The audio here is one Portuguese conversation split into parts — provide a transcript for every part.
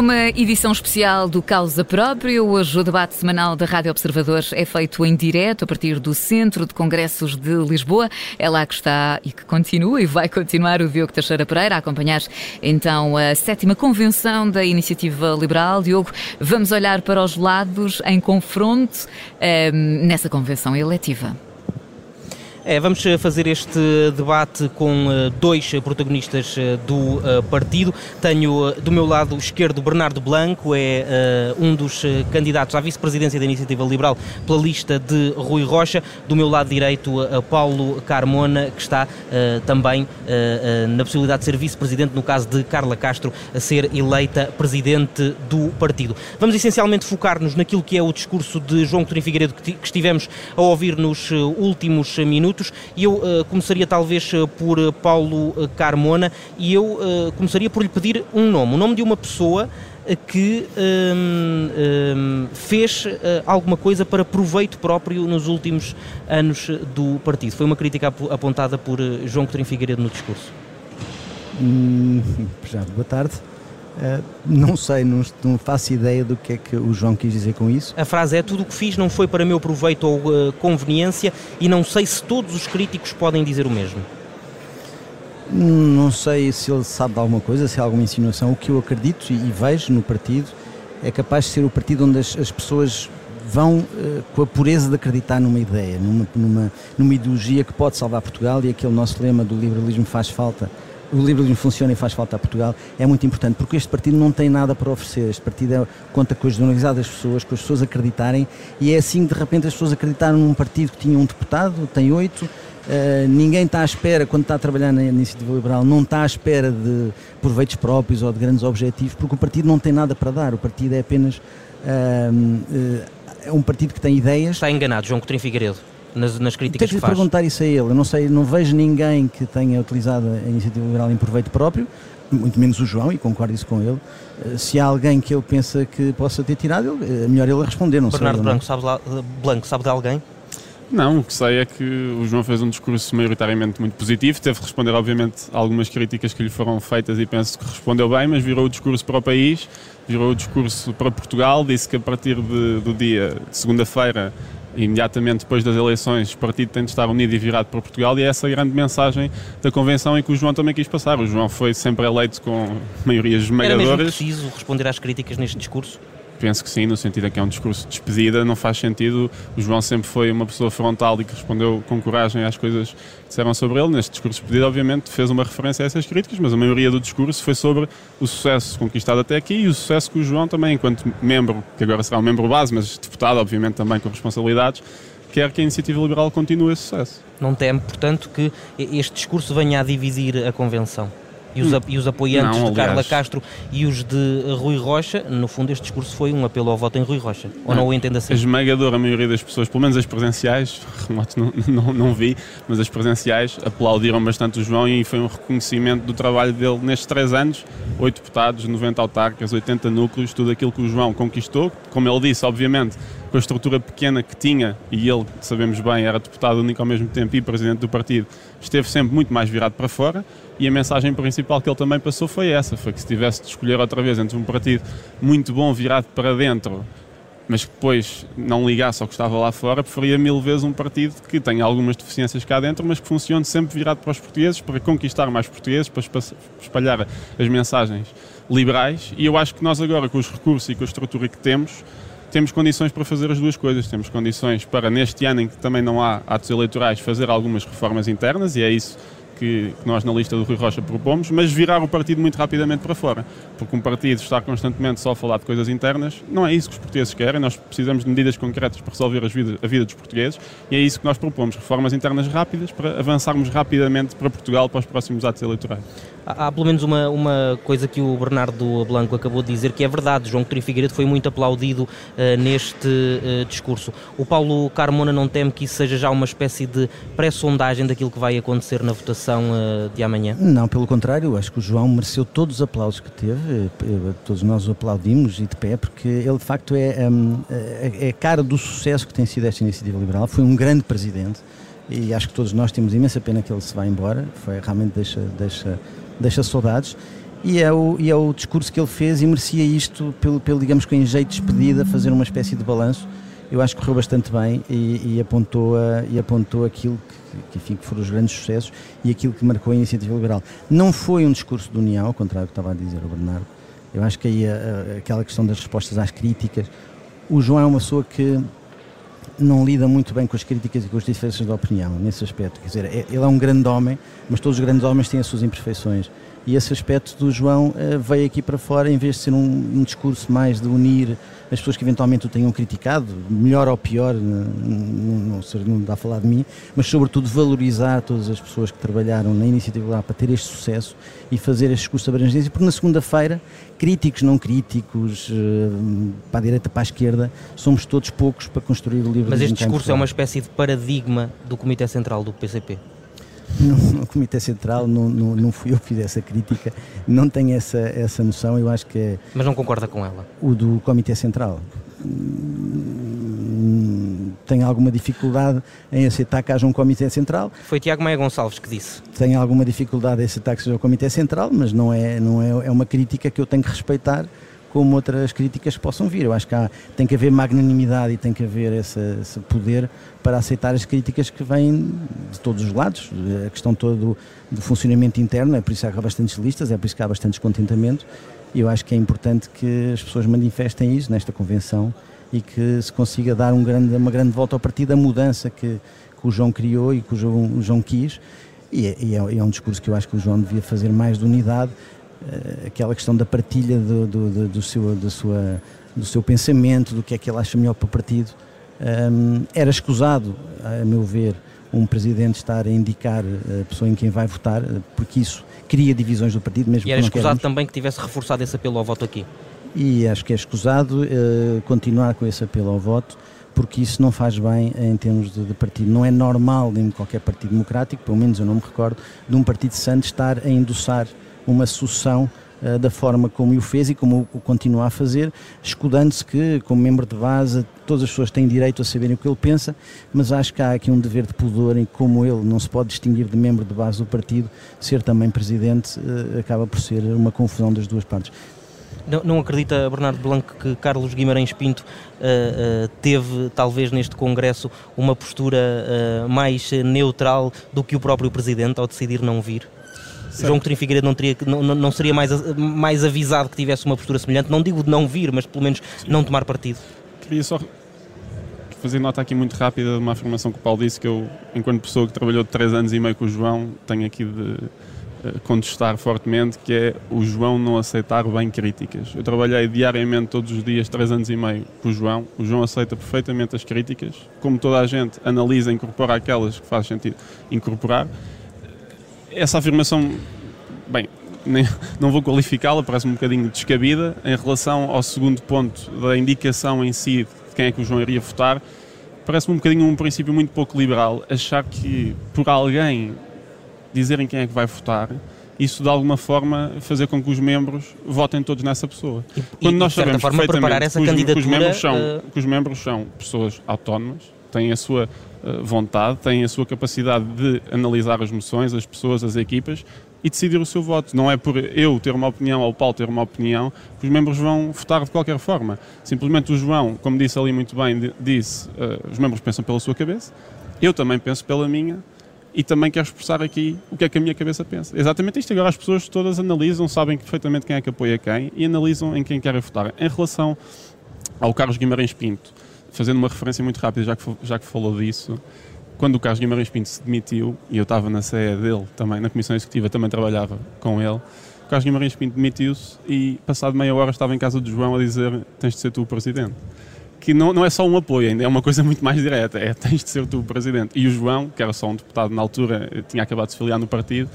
É uma edição especial do Causa Próprio. Hoje o debate semanal da Rádio Observadores é feito em direto a partir do Centro de Congressos de Lisboa. É lá que está e que continua e vai continuar o Diogo Teixeira Pereira a acompanhar então a sétima convenção da Iniciativa Liberal. Diogo, vamos olhar para os lados em confronto eh, nessa convenção eletiva. É, vamos eh, fazer este debate com uh, dois protagonistas do partido. Tenho do meu lado esquerdo Bernardo Blanco, é um dos candidatos à vice-presidência da Iniciativa Liberal pela lista de Rui Rocha. Do meu lado direito, Paulo Carmona, que está também na possibilidade de ser vice-presidente, no caso de Carla Castro a ser eleita presidente do partido. Vamos essencialmente focar-nos naquilo que é o discurso de João Coutinho Figueiredo que estivemos a ouvir nos últimos minutos e eu uh, começaria talvez uh, por uh, Paulo Carmona e eu começaria por lhe pedir um nome, o nome de uma pessoa que um, um, fez alguma coisa para proveito próprio nos últimos anos do partido. Foi uma crítica apontada por João Coutinho Figueiredo no discurso. Hum, boa tarde. Uh, não sei, não, não, faço ideia do que é que o João quis dizer com isso. A frase é: tudo o que fiz não foi para meu proveito ou uh, conveniência, e não sei se todos os críticos podem dizer o mesmo. Não sei se ele sabe de alguma coisa, se há alguma insinuação. O que eu acredito e, e vejo no partido é capaz de ser o partido onde as, as pessoas vão uh, com a pureza de acreditar numa ideia, numa, numa, numa ideologia que pode salvar Portugal e aquele nosso lema do liberalismo faz falta o liberalismo funciona e faz falta a Portugal, é muito importante, porque este partido não tem nada para oferecer. Este partido é, conta com a generalidade das pessoas, com as pessoas acreditarem, e é assim que de repente as pessoas acreditaram num partido que tinha um deputado, tem oito. Uh, ninguém está à espera, quando está a trabalhar na iniciativa liberal, não está à espera de proveitos próprios ou de grandes objetivos, porque o partido não tem nada para dar. O partido é apenas uh, uh, é um partido que tem ideias. Está enganado, João Coutinho Figueiredo nas, nas críticas Tenho que faz. perguntar isso a ele. Eu não sei, não vejo ninguém que tenha utilizado a iniciativa liberal em proveito próprio, muito menos o João, e concordo isso com ele. Eh, se há alguém que ele pensa que possa ter tirado, é melhor ele responder, não Bernardo sei. Branco, sabe, lá, Blanco, sabe de alguém? Não, o que sei é que o João fez um discurso maioritariamente muito positivo, teve de responder, obviamente, a algumas críticas que lhe foram feitas e penso que respondeu bem, mas virou o discurso para o país, virou o discurso para Portugal, disse que a partir de, do dia de segunda-feira imediatamente depois das eleições, o partido tem de estar unido e virado para Portugal e é essa a grande mensagem da convenção em que o João também quis passar. O João foi sempre eleito com maiorias esmagadoras. Era mesmo preciso responder às críticas neste discurso? Penso que sim, no sentido em que é um discurso de despedida, não faz sentido. O João sempre foi uma pessoa frontal e que respondeu com coragem às coisas que disseram sobre ele. Neste discurso de despedida, obviamente, fez uma referência a essas críticas, mas a maioria do discurso foi sobre o sucesso conquistado até aqui e o sucesso que o João também, enquanto membro, que agora será um membro base, mas deputado, obviamente, também com responsabilidades, quer que a iniciativa liberal continue esse sucesso. Não teme, portanto, que este discurso venha a dividir a convenção? E os, e os apoiantes não, de Carla Castro e os de Rui Rocha, no fundo este discurso foi um apelo ao voto em Rui Rocha, ou não, não o entende assim? A esmagadora maioria das pessoas, pelo menos as presenciais, remotos não, não, não vi, mas as presenciais aplaudiram bastante o João e foi um reconhecimento do trabalho dele nestes três anos, oito deputados, 90 autarcas, 80 núcleos, tudo aquilo que o João conquistou, como ele disse, obviamente, com a estrutura pequena que tinha, e ele, sabemos bem, era deputado único ao mesmo tempo e presidente do partido, esteve sempre muito mais virado para fora, e a mensagem principal que ele também passou foi essa, foi que se tivesse de escolher outra vez entre um partido muito bom virado para dentro, mas que depois não ligasse ao que estava lá fora, preferia mil vezes um partido que tenha algumas deficiências cá dentro, mas que funcione sempre virado para os portugueses, para conquistar mais portugueses, para espalhar as mensagens liberais, e eu acho que nós agora, com os recursos e com a estrutura que temos, temos condições para fazer as duas coisas. Temos condições para, neste ano em que também não há atos eleitorais, fazer algumas reformas internas, e é isso que, nós na lista do Rui Rocha propomos, mas virar o partido muito rapidamente para fora. Porque um partido estar constantemente só a falar de coisas internas, não é isso que os portugueses querem. Nós precisamos de medidas concretas para resolver vida, a vida dos portugueses e é isso que nós propomos: reformas internas rápidas para avançarmos rapidamente para Portugal para os próximos atos eleitorais. Há, há pelo menos uma, uma coisa que o Bernardo Blanco acabou de dizer que é verdade. João Coutinho Figueiredo foi muito aplaudido uh, neste uh, discurso. O Paulo Carmona não teme que isso seja já uma espécie de pré-sondagem daquilo que vai acontecer na votação uh, de amanhã? Não, pelo contrário. Acho que o João mereceu todos os aplausos que teve. Todos nós o aplaudimos e de pé, porque ele de facto é, um, é, cara do sucesso que tem sido esta iniciativa liberal. Foi um grande presidente e acho que todos nós temos imensa pena que ele se vá embora. Foi realmente deixa, deixa deixa saudades. e é, o, e é o discurso que ele fez e merecia isto pelo, pelo digamos que em jeito de despedida, fazer uma espécie de balanço. Eu acho que correu bastante bem e, e apontou, a, e apontou aquilo que, que, enfim, que foram os grandes sucessos e aquilo que marcou a iniciativa liberal. Não foi um discurso de união, ao contrário do que estava a dizer o Bernardo. Eu acho que aí a, a, aquela questão das respostas às críticas, o João é uma pessoa que não lida muito bem com as críticas e com as diferenças de opinião, nesse aspecto. Quer dizer, é, ele é um grande homem, mas todos os grandes homens têm as suas imperfeições. E esse aspecto do João uh, veio aqui para fora, em vez de ser um, um, discurso mais de unir as pessoas que eventualmente o tenham criticado, melhor ou pior, não, não, não dá a falar de mim, mas sobretudo valorizar todas as pessoas que trabalharam na iniciativa lá para ter este sucesso e fazer este discurso de abrangência, porque na segunda-feira, críticos, não críticos, uh, para a direita, para a esquerda, somos todos poucos para construir o livro Mas este discurso é uma espécie de paradigma do Comitê Central do PCP? No, no Comitê Central, não, não, não, fui eu que fiz essa crítica, não tenho essa, essa noção, eu acho que é... Mas não concorda com ela? O do Comitê Central. Tenho alguma dificuldade em aceitar que haja um Comitê Central. Foi Tiago Maia Gonçalves que disse. Tenho alguma dificuldade em aceitar que seja o Comitê Central, mas não é, não é, é uma crítica que eu tenho que respeitar como outras críticas possam vir. Eu acho que há, tem que haver magnanimidade e tem que haver esse, esse, poder para aceitar as críticas que vêm de todos os lados. A questão toda do, funcionamento interno, é por isso que há bastantes listas, é por isso que há bastante descontentamento. E eu acho que é importante que as pessoas manifestem isso nesta convenção e que se consiga dar um grande, uma grande volta ao partido, a mudança que, que o João criou e que o João, o João quis. E é, e é, é um discurso que eu acho que o João devia fazer mais de unidade aquela questão da partilha do, do, do, seu, do, sua, do seu pensamento, do que é que ele acha melhor para o partido. Um, era escusado, a meu ver, um presidente estar a indicar a pessoa em quem vai votar, porque isso cria divisões do partido, mesmo E era escusado também que tivesse reforçado esse apelo ao voto aqui? E acho que é escusado uh, continuar com esse apelo ao voto, porque isso não faz bem em termos de, de, partido. Não é normal em qualquer partido democrático, pelo menos eu não me recordo, de um partido santo estar a endossar uma sucessão uh, da forma como o fez e como o continua a fazer, escudando-se que, como membro de base, todas as pessoas têm direito a saberem o que ele pensa, mas acho que há aqui um dever de pudor em como ele não se pode distinguir de membro de base do partido, ser também presidente uh, acaba por ser uma confusão das duas partes. Não, não, acredita, Bernardo Blanco, que Carlos Guimarães Pinto uh, uh, teve, talvez neste Congresso, uma postura uh, mais neutral do que o próprio Presidente ao decidir não vir? Certo. João Coutinho Figueiredo não, teria, não, não seria mais, mais avisado que tivesse uma postura semelhante? Não digo de não vir, mas pelo menos não tomar partido. Queria só fazer nota aqui muito rápida de uma afirmação que o Paulo disse, que eu, enquanto pessoa que trabalhou 3 anos e meio com o João, tenho aqui de eh, contestar fortemente, que é o João não aceitar bem críticas. Eu trabalhei diariamente, todos os dias, 3 anos e meio com o João. O João aceita perfeitamente as críticas, como toda a gente analisa e incorpora aquelas que faz sentido incorporar essa afirmação, bem, nem, não vou qualificá-la, parece um bocadinho descabida. Em relação ao segundo ponto da indicação em si de quem é que o João iria votar, parece-me um bocadinho um princípio muito pouco liberal achar que por alguém dizerem quem é que vai votar, isso de alguma forma fazer com que os membros votem todos nessa pessoa. E, Quando e, nós sabemos forma, perfeitamente que, os, que, os membros são, uh... que os membros são pessoas autónomas, têm a sua vontade, têm a sua capacidade de analisar as moções, as pessoas, as equipas e decidir o seu voto. Não é por eu ter uma opinião ou o Paulo ter uma opinião que os membros vão votar de qualquer forma. Simplesmente o João, como disse ali muito bem, disse, uh, os membros pensam pela sua cabeça, eu também penso pela minha e também quero expressar aqui o que é que a minha cabeça pensa. Exatamente isto. Agora as pessoas todas analisam, sabem perfeitamente quem é que apoia quem e analisam em quem querem votar. Em relação ao Carlos Guimarães Pinto, fazendo uma referência muito rápida, já que, já que falou disso, quando o Carlos Guimarães Pinto se demitiu, e eu estava na sede dele também, na Comissão Executiva, também trabalhava com ele, o Carlos Guimarães Pinto demitiu-se e, passado meia hora, estava em casa do João a dizer: Tens de ser tu o presidente. Que não, não é só um apoio, ainda é uma coisa muito mais direta: é tens de ser tu o presidente. E o João, que era só um deputado na altura, tinha acabado de se filiar no partido,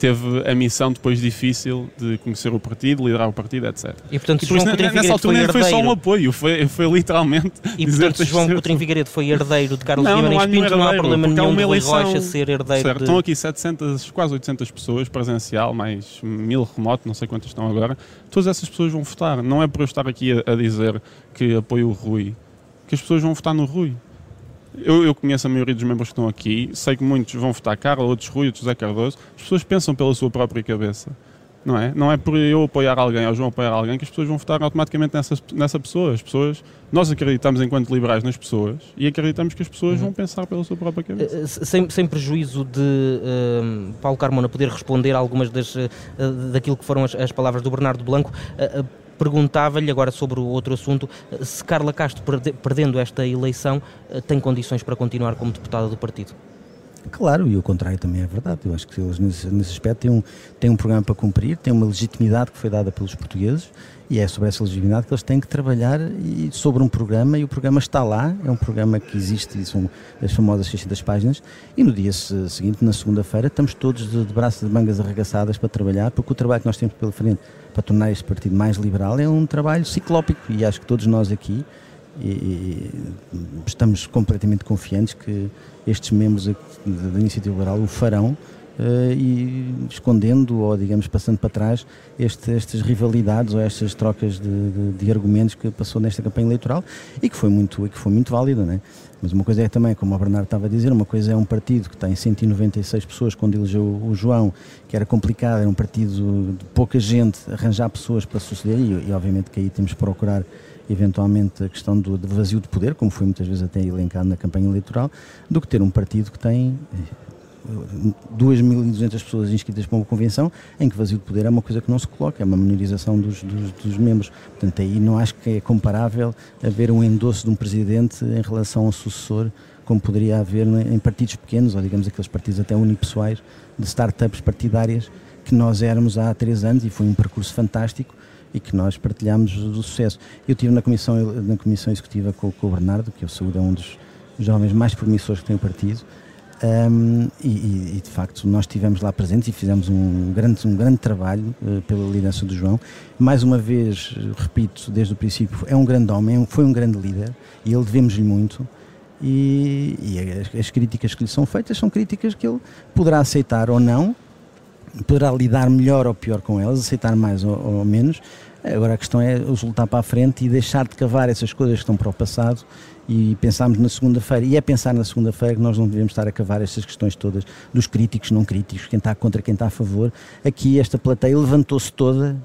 teve a missão depois difícil de conhecer o partido, liderar o partido, etc. E portanto, e, João Coutinho nessa altura foi, foi só um apoio, foi, foi literalmente. E portanto, João Coutinho Figueiredo foi herdeiro de Carlos não, Guimarães Pinto, não há problema nenhum de Rui Rocha ser herdeiro certo, de... Estão aqui 700, quase 800 pessoas presencial, mais mil remoto, não sei quantas estão agora. Todas essas pessoas vão votar. Não é por eu estar aqui a, a dizer que apoio o Rui, que as pessoas vão votar no Rui. Eu, eu, conheço a maioria dos membros que estão aqui, sei que muitos vão votar Carla, outros Rui, outros José Cardoso. As pessoas pensam pela sua própria cabeça. Não é? Não é por eu apoiar alguém ou João apoiar alguém que as pessoas vão votar automaticamente nessa, nessa pessoa. As pessoas, nós acreditamos enquanto liberais nas pessoas e acreditamos que as pessoas uhum. vão pensar pela sua própria cabeça. Eh, sem, sem prejuízo de uh, Paulo Carmona poder responder algumas das, uh, daquilo que foram as, as, palavras do Bernardo Blanco, uh, perguntava-lhe agora sobre o outro assunto, se Carla Castro, perdendo esta eleição, tem condições para continuar como deputada do partido. Claro, e o contrário também é verdade. Eu acho que eles, nesse, nesse aspecto, têm um, têm um programa para cumprir, têm uma legitimidade que foi dada pelos portugueses e é sobre essa legitimidade que eles têm que trabalhar e sobre um programa e o programa está lá, é um programa que existe são as famosas 600 páginas e no dia seguinte, na segunda-feira, estamos todos de, de braços de mangas arregaçadas para trabalhar, porque o trabalho que nós temos pela frente para tornar este partido mais liberal é um trabalho ciclópico e acho que todos nós aqui e, e estamos completamente confiantes que estes membros da Iniciativa Liberal o farão uh, e escondendo ou, digamos, passando para trás este, estas rivalidades ou estas trocas de, de, de, argumentos que passou nesta campanha eleitoral e que foi muito, que foi muito válida, não é? Mas uma coisa é também, como o Bernardo estava a dizer, uma coisa é um partido que tem 196 pessoas quando elegeu o João, que era complicado, era um partido de pouca gente, arranjar pessoas para suceder e, e obviamente que aí temos que procurar eventualmente a questão do, vazio de poder, como foi muitas vezes até elencado na campanha eleitoral, do que ter um partido que tem 2.200 eh, pessoas inscritas para uma convenção, em que vazio de poder é uma coisa que não se coloca, é uma minorização dos, dos, dos membros. Portanto, aí não acho que é comparável haver um endosso de um presidente em relação ao sucessor, como poderia haver em partidos pequenos, ou digamos aqueles partidos até unipessoais, de startups partidárias, que nós éramos há três anos, e foi um percurso fantástico, e que nós partilhamos do sucesso. Eu estive na comissão, na comissão executiva com, com o Bernardo, que eu saúde é um dos jovens mais promissores que tem o partido, um, e, e, de facto nós estivemos lá presentes e fizemos um grande, um grande trabalho uh, pela liderança do João. Mais uma vez, repito, desde o princípio, é um grande homem, foi um grande líder e ele devemos-lhe muito. E, e as, as, críticas que lhe são feitas são críticas que ele poderá aceitar ou não, poderá lidar melhor ou pior com elas, aceitar mais ou, ou menos. Agora a questão é lutar para a frente e deixar de cavar essas coisas que estão para o passado e pensarmos na segunda-feira. E é pensar na segunda-feira que nós não devemos estar a cavar estas questões todas dos críticos, não críticos, quem está contra, quem está a favor. Aqui esta plateia levantou-se toda,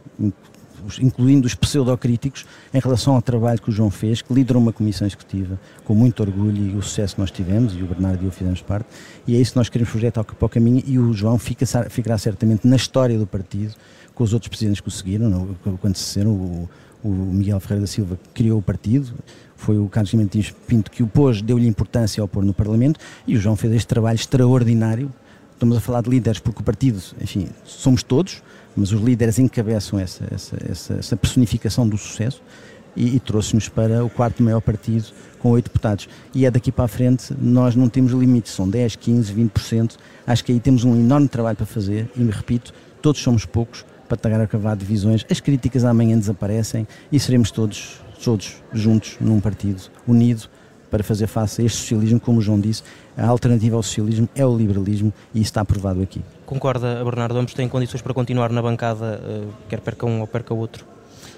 incluindo os pseudocríticos, em relação ao trabalho que o João fez, que liderou uma comissão executiva com muito orgulho e o sucesso que nós tivemos, e o Bernardo e eu fizemos parte, e é isso que nós queremos projetar para o caminho, e o João fica, ficará certamente na história do partido, com os outros presidentes que o seguiram, quando se o, o Miguel Ferreira da Silva criou o partido, foi o Carlos Guimarães Pinto que o pôs, deu-lhe importância ao pôr no Parlamento, e o João fez este trabalho extraordinário, estamos a falar de líderes porque o partido, enfim, somos todos, mas os líderes encabeçam essa, essa, essa, essa personificação do sucesso e, e trouxe-nos para o quarto maior partido com oito deputados. E é daqui para a frente, nós não temos limites, são 10, 15, 20%. Acho que aí temos um enorme trabalho para fazer e, me repito, todos somos poucos para estar a cavar divisões. As críticas amanhã desaparecem e seremos todos, todos juntos num partido unido para fazer face a este socialismo, como o João disse, a alternativa ao socialismo é o liberalismo e isso está aprovado aqui. Concorda, Bernardo? Ambos têm condições para continuar na bancada, eh, quer perca um ou perca outro?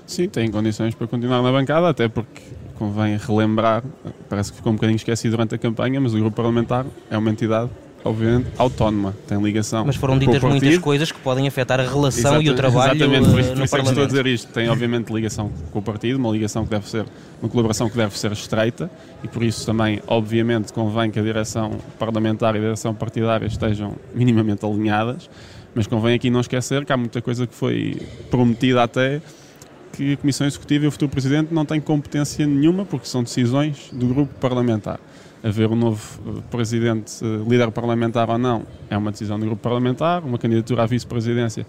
Sim, têm condições para continuar na bancada, até porque convém relembrar, parece que ficou um bocadinho esquecido durante a campanha, mas o grupo parlamentar é uma entidade obviamente, autónoma, tem ligação. Mas foram ditas muitas coisas que podem afetar a relação Exato, e o trabalho Exatamente, por isso, por isso é que estou a dizer isto. Tem, obviamente, ligação com o partido, uma ligação que deve ser, uma colaboração que deve ser estreita e por isso também, obviamente, convém que a direção parlamentar e a direção partidária estejam minimamente alinhadas, mas convém aqui não esquecer que há muita coisa que foi prometida até que a Comissão Executiva e o futuro Presidente não têm competência nenhuma porque são decisões do grupo parlamentar haver um novo eh, presidente, eh, líder parlamentar ou não, é uma decisão do grupo parlamentar, uma candidatura à vice-presidência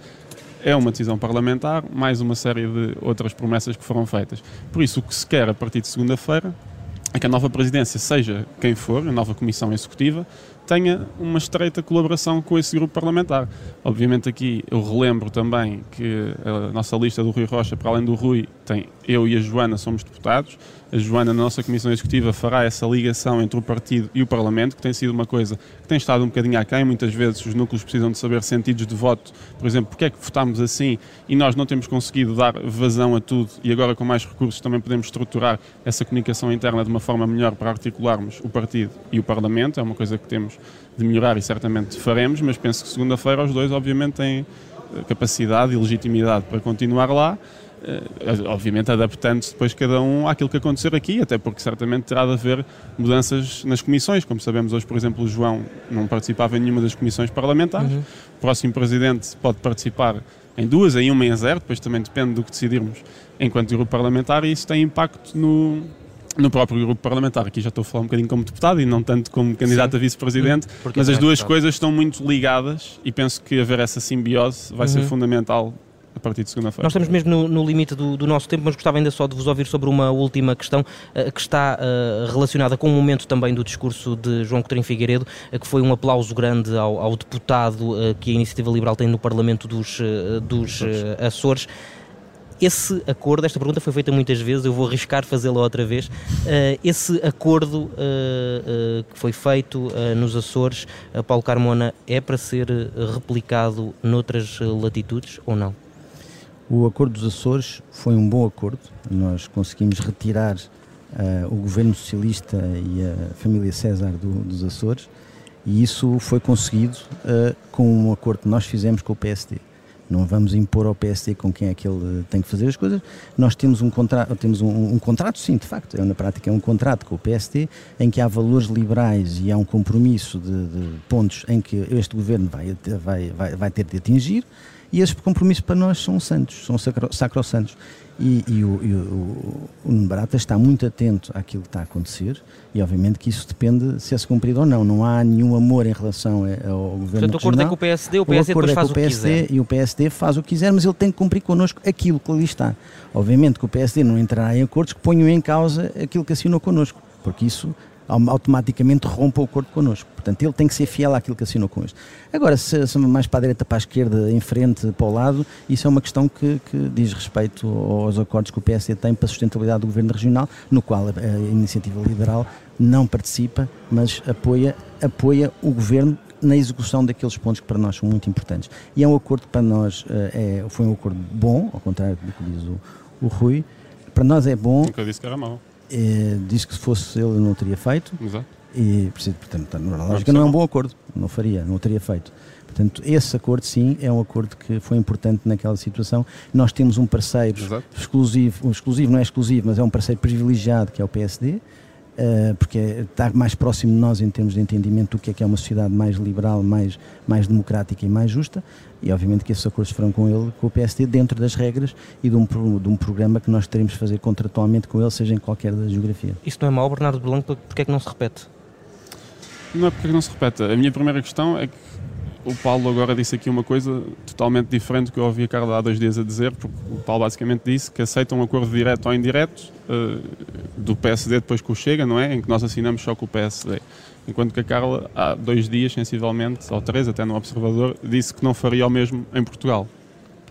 é uma decisão parlamentar, mais uma série de outras promessas que foram feitas. Por isso, o que se quer a partir de segunda-feira é que a nova presidência, seja quem for, a nova comissão executiva, tenha uma estreita colaboração com esse grupo parlamentar. Obviamente aqui eu relembro também que a nossa lista do Rui Rocha, para além do Rui, tem eu e a Joana somos deputados, a Joana, na nossa Comissão Executiva, fará essa ligação entre o partido e o Parlamento, que tem sido uma coisa que tem estado um bocadinho aquém. Muitas vezes os núcleos precisam de saber sentidos de voto, por exemplo, porque é que votámos assim e nós não temos conseguido dar vazão a tudo e agora com mais recursos também podemos estruturar essa comunicação interna de uma forma melhor para articularmos o partido e o Parlamento. É uma coisa que temos de melhorar e certamente faremos, mas penso que segunda-feira os dois, obviamente, têm capacidade e legitimidade para continuar lá, eh, obviamente adaptando-se depois cada um àquilo que acontecer aqui, até porque certamente terá de haver mudanças nas comissões. Como sabemos hoje, por exemplo, o João não participava em nenhuma das comissões parlamentares. Uhum. O próximo presidente pode participar em duas, em uma e em zero, depois também depende do que decidirmos enquanto grupo parlamentar e isso tem impacto no, no próprio grupo parlamentar. Aqui já estou a falar um bocadinho como deputado e não tanto como candidato Sim. a vice-presidente, mas as duas coisas estão muito ligadas e penso que haver essa simbiose vai uhum. ser fundamental a partir de segunda-feira. Nós estamos mesmo no, no limite do, do, nosso tempo, mas gostava ainda só de vos ouvir sobre uma última questão uh, que está uh, relacionada com o momento também do discurso de João Coutinho Figueiredo, uh, que foi um aplauso grande ao, ao deputado que a Iniciativa Liberal tem no Parlamento dos, dos Açores. Esse acordo, esta pergunta foi feita muitas vezes, eu vou arriscar fazê-la outra vez. esse acordo que foi feito nos Açores, Paulo Carmona, é para ser replicado noutras latitudes ou não? O Acordo dos Açores foi um bom acordo. Nós conseguimos retirar o governo socialista e a família César do, dos Açores e isso foi conseguido uh, com um acordo que nós fizemos com o PSD. Não vamos impor ao PSD com quem é que ele tem que fazer as coisas. Nós temos um contrato, temos um, um contrato, sim, de facto, é, na prática é um contrato com o PSD em que há valores liberais e há um compromisso de, de pontos em que este governo vai, vai, vai, vai ter de atingir e esses compromissos para nós são santos, são sacro, sacrossantos. E, e, o, e o, o Barata está muito atento àquilo que está a acontecer e obviamente que isso depende de se é cumprido ou não. Não há nenhum amor em relação ao governo Portanto, o acordo é com o PSD, o PSD o depois é faz o, que quiser. E o PSD faz o que quiser, mas ele tem que cumprir connosco aquilo que ali está. Obviamente que o PSD não entrará em acordos que ponham em causa aquilo que assinou connosco, porque isso automaticamente rompa o acordo connosco. Portanto, ele tem que ser fiel àquilo que assinou com este. Agora, se, se mais para a direita, para a esquerda, em frente, para o lado, isso é uma questão que, que diz respeito aos acordos que o PSD tem para a sustentabilidade do governo regional, no qual a, a iniciativa liberal não participa, mas apoia, apoia o governo na execução daqueles pontos que para nós são muito importantes. E é um acordo que para nós eh, é, foi um acordo bom, ao contrário do que diz o, o Rui. Para nós é bom. Nunca disse que era mau. É, disse que se fosse ele não teria feito. Exato. E, portanto, na lógica não é um bom acordo, não faria, não o teria feito. Portanto, esse acordo sim é um acordo que foi importante naquela situação. Nós temos um parceiro Exato. exclusivo, exclusivo não é exclusivo, mas é um parceiro privilegiado que é o PSD, eh, porque está mais próximo de nós em termos de entendimento do que é que é uma sociedade mais liberal, mais, mais democrática e mais justa, e obviamente que esses acordos foram com ele, com o PSD, dentro das regras e de um, de um programa que nós teremos de fazer contratualmente com ele, seja em qualquer da geografia. Isso não é mau, Bernardo Blanco, porque é que não se repete? Não é porque não se repete. A minha primeira questão é que o Paulo agora disse aqui uma coisa totalmente diferente do que eu ouvi a Carla há dois dias a dizer, porque o Paulo basicamente disse que aceita um acordo direto ou indireto uh, do PSD depois com o Chega, não é? Em que nós assinamos só com o PSD. Enquanto que a Carla, há dois dias, sensivelmente, ou três, até no Observador, disse que não faria o mesmo em Portugal.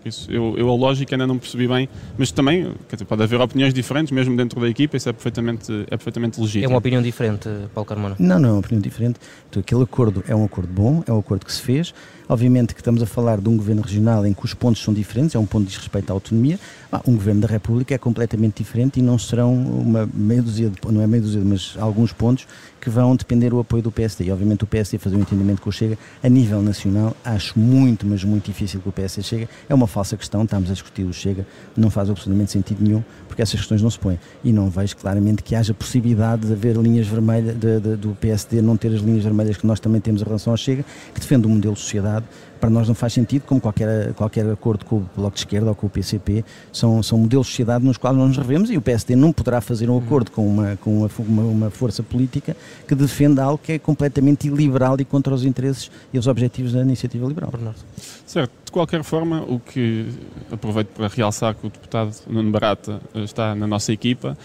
Isso, eu, eu a lógica ainda não percebi bem, mas também dizer, pode haver opiniões diferentes, mesmo dentro da equipa, isso é perfeitamente, é perfeitamente legítimo. É uma opinião diferente, Paulo Carmona? Não, não é uma opinião diferente. Então, aquele acordo é um acordo bom, é um acordo que se fez. Obviamente que estamos a falar de um governo regional em que os pontos são diferentes, é um ponto de respeito à autonomia. Um governo da República é completamente diferente e não serão uma meia dúzia, de, não é meia dúzia, mas alguns pontos que vão depender do apoio do PSD. E obviamente o PSD fazer um entendimento com o Chega a nível nacional, acho muito, mas muito difícil que o PSD chegue. É uma falsa questão, estamos a discutir o Chega, não faz absolutamente sentido nenhum, porque essas questões não se põem. E não vejo claramente que haja possibilidade de haver linhas vermelhas, de, de, do PSD não ter as linhas vermelhas que nós também temos em relação ao Chega, que defende o modelo de sociedade para nós não faz sentido, como qualquer, qualquer acordo com o Bloco de Esquerda ou com o PCP, são, são modelos de sociedade nos quais nós nos revemos e o PSD não poderá fazer um acordo com uma, com uma, uma, uma força política que defenda algo que é completamente iliberal e contra os interesses e os objetivos da iniciativa liberal. Bernardo. Certo, de qualquer forma, o que aproveito para realçar que o deputado Nuno Barata está na nossa equipa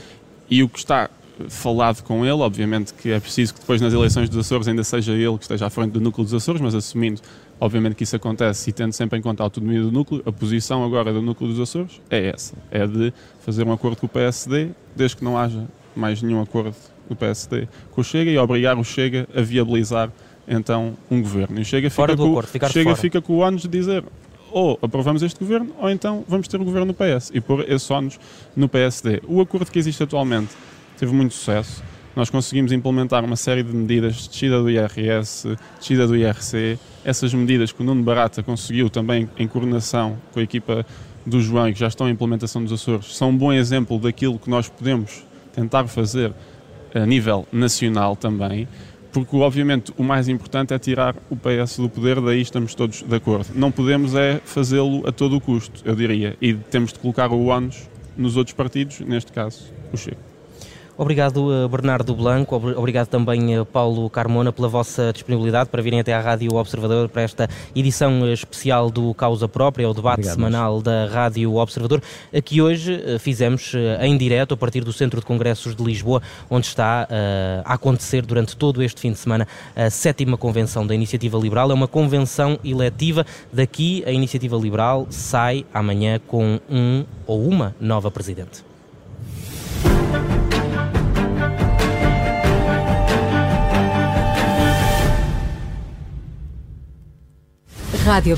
e o que está falado com ele, obviamente que é preciso que depois nas eleições dos Açores ainda seja ele que esteja à frente do núcleo dos Açores, mas assumindo Obviamente que isso acontece e tendo sempre em conta a autonomia do núcleo, a posição agora do núcleo dos Açores é essa, é de fazer um acordo com o PSD, desde que não haja mais nenhum acordo do PSD com o Chega e obrigar o Chega a viabilizar então um governo. E o Chega fica, com, acordo, Chega fica com o ônus de dizer ou aprovamos este governo ou então vamos ter um governo no PS e pôr esse ônus no PSD. O acordo que existe atualmente teve muito sucesso nós conseguimos implementar uma série de medidas, descida do IRS, descida do IRC, essas medidas que o Nuno Barata conseguiu também em coordenação com a equipa do João e que já estão em implementação dos Açores, são um bom exemplo daquilo que nós podemos tentar fazer a nível nacional também, porque obviamente o mais importante é tirar o PS do poder, daí estamos todos de acordo. Não podemos é fazê-lo a todo o custo, eu diria, e temos de colocar o ónus nos outros partidos, neste caso o Chega. Obrigado, eh, Bernardo Blanco. Obrigado também, eh, Paulo Carmona, pela vossa disponibilidade para virem até à Rádio Observador para esta edição eh, especial do Causa Própria, o debate Obrigado, semanal mas... da Rádio Observador, que hoje fizemos em direto a partir do Centro de Congressos de Lisboa, onde está a acontecer durante todo este fim de semana a sétima convenção da Iniciativa Liberal. É uma convenção eletiva. Daqui, a Iniciativa Liberal sai amanhã com um ou uma nova presidente. Rádio